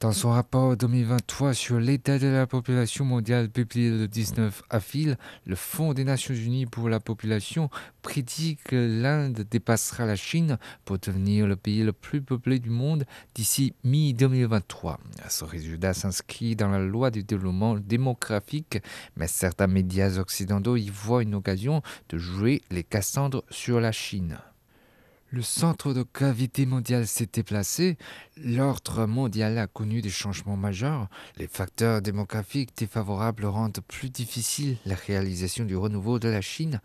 Dans son rapport 2023 sur l'état de la population mondiale publié le 19 avril, le Fonds des Nations Unies pour la population prédit que l'Inde dépassera la Chine pour devenir le pays le plus peuplé du monde d'ici mi-2023. Ce résultat s'inscrit dans la loi du développement démographique, mais certains médias occidentaux y voient une occasion de jouer les Cassandres sur la Chine. Le centre de gravité mondial s'est déplacé, l'ordre mondial a connu des changements majeurs, les facteurs démographiques défavorables rendent plus difficile la réalisation du renouveau de la Chine.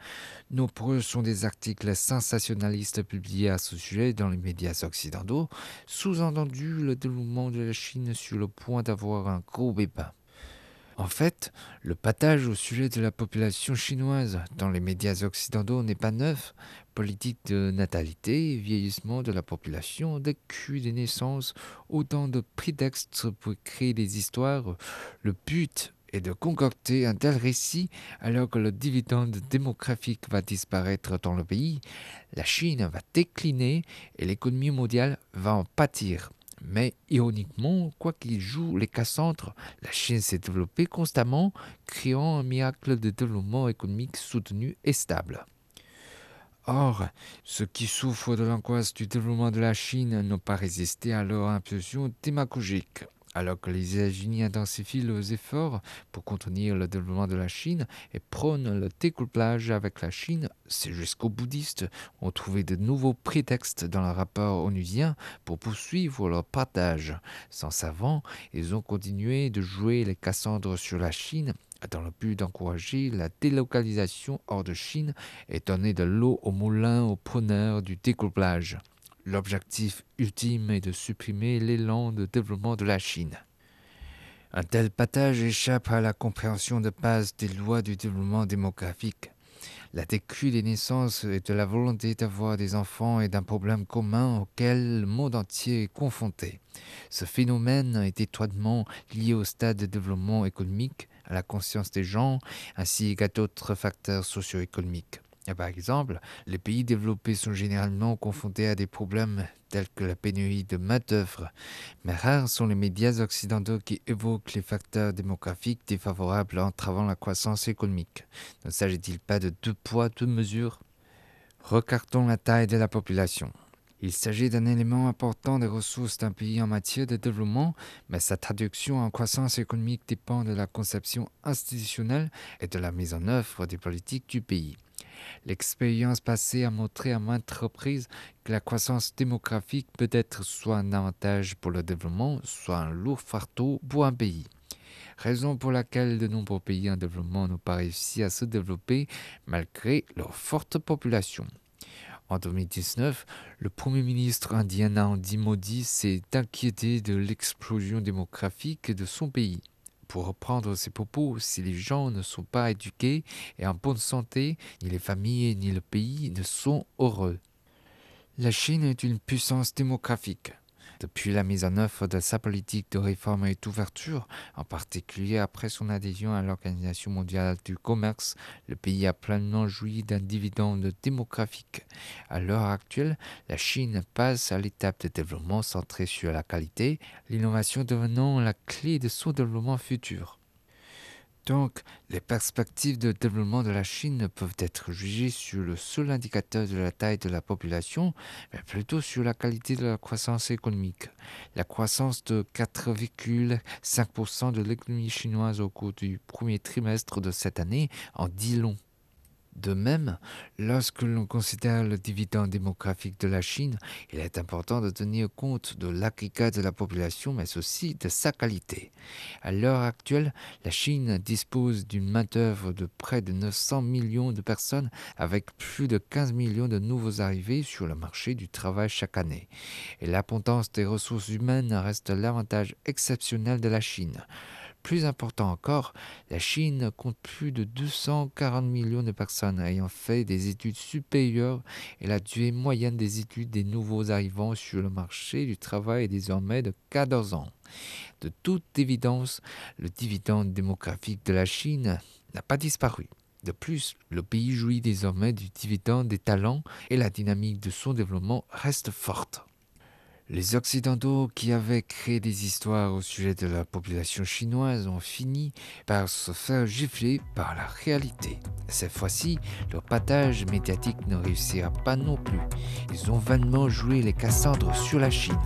Nombreux sont des articles sensationnalistes publiés à ce sujet dans les médias occidentaux, sous-entendu le développement de la Chine sur le point d'avoir un gros débat. En fait, le patage au sujet de la population chinoise dans les médias occidentaux n'est pas neuf. Politique de natalité, vieillissement de la population, décul des naissances, autant de prétextes pour créer des histoires. Le but est de concocter un tel récit alors que le dividende démographique va disparaître dans le pays, la Chine va décliner et l'économie mondiale va en pâtir. Mais ironiquement, quoi qu'il joue les Cassandres, la Chine s'est développée constamment, créant un miracle de développement économique soutenu et stable. Or, ceux qui souffrent de l'angoisse du développement de la Chine n'ont pas résisté à leur impulsion démagogique. Alors que les États-Unis intensifient leurs efforts pour contenir le développement de la Chine et prônent le découplage avec la Chine, ces jusqu'aux bouddhistes ont trouvé de nouveaux prétextes dans le rapport onusien pour poursuivre leur partage. Sans savant, ils ont continué de jouer les Cassandres sur la Chine dans le but d'encourager la délocalisation hors de Chine et donner de l'eau au moulin aux preneurs du découplage. L'objectif ultime est de supprimer l'élan de développement de la Chine. Un tel patage échappe à la compréhension de base des lois du développement démographique. La décrue des naissances et de la volonté d'avoir des enfants est un problème commun auquel le monde entier est confronté. Ce phénomène est étroitement lié au stade de développement économique, à la conscience des gens, ainsi qu'à d'autres facteurs socio-économiques. Par exemple, les pays développés sont généralement confrontés à des problèmes tels que la pénurie de main-d'œuvre, mais rares sont les médias occidentaux qui évoquent les facteurs démographiques défavorables entravant la croissance économique. Ne s'agit-il pas de deux poids, deux mesures? Regardons la taille de la population. Il s'agit d'un élément important des ressources d'un pays en matière de développement, mais sa traduction en croissance économique dépend de la conception institutionnelle et de la mise en œuvre des politiques du pays. L'expérience passée a montré à maintes reprises que la croissance démographique peut être soit un avantage pour le développement, soit un lourd fardeau pour un pays. Raison pour laquelle de nombreux pays en développement n'ont pas réussi à se développer malgré leur forte population. En 2019, le Premier ministre indien Narendra Modi s'est inquiété de l'explosion démographique de son pays. Pour reprendre ses propos, si les gens ne sont pas éduqués et en bonne santé, ni les familles ni le pays ne sont heureux. La Chine est une puissance démographique. Depuis la mise en œuvre de sa politique de réforme et d'ouverture, en particulier après son adhésion à l'Organisation mondiale du commerce, le pays a pleinement joui d'un dividende démographique. À l'heure actuelle, la Chine passe à l'étape de développement centrée sur la qualité, l'innovation devenant la clé de son développement futur. Donc, les perspectives de développement de la Chine ne peuvent être jugées sur le seul indicateur de la taille de la population, mais plutôt sur la qualité de la croissance économique. La croissance de 4,5% de l'économie chinoise au cours du premier trimestre de cette année en dit long. De même, lorsque l'on considère le dividende démographique de la Chine, il est important de tenir compte de l'agrégat de la population, mais aussi de sa qualité. À l'heure actuelle, la Chine dispose d'une main-d'œuvre de près de 900 millions de personnes, avec plus de 15 millions de nouveaux arrivés sur le marché du travail chaque année. Et l'abondance des ressources humaines reste l'avantage exceptionnel de la Chine. Plus important encore, la Chine compte plus de 240 millions de personnes ayant fait des études supérieures et la durée moyenne des études des nouveaux arrivants sur le marché du travail est désormais de 14 ans. De toute évidence, le dividende démographique de la Chine n'a pas disparu. De plus, le pays jouit désormais du dividende des talents et la dynamique de son développement reste forte. Les Occidentaux qui avaient créé des histoires au sujet de la population chinoise ont fini par se faire gifler par la réalité. Cette fois-ci, leur patage médiatique ne réussira pas non plus. Ils ont vainement joué les Cassandres sur la Chine.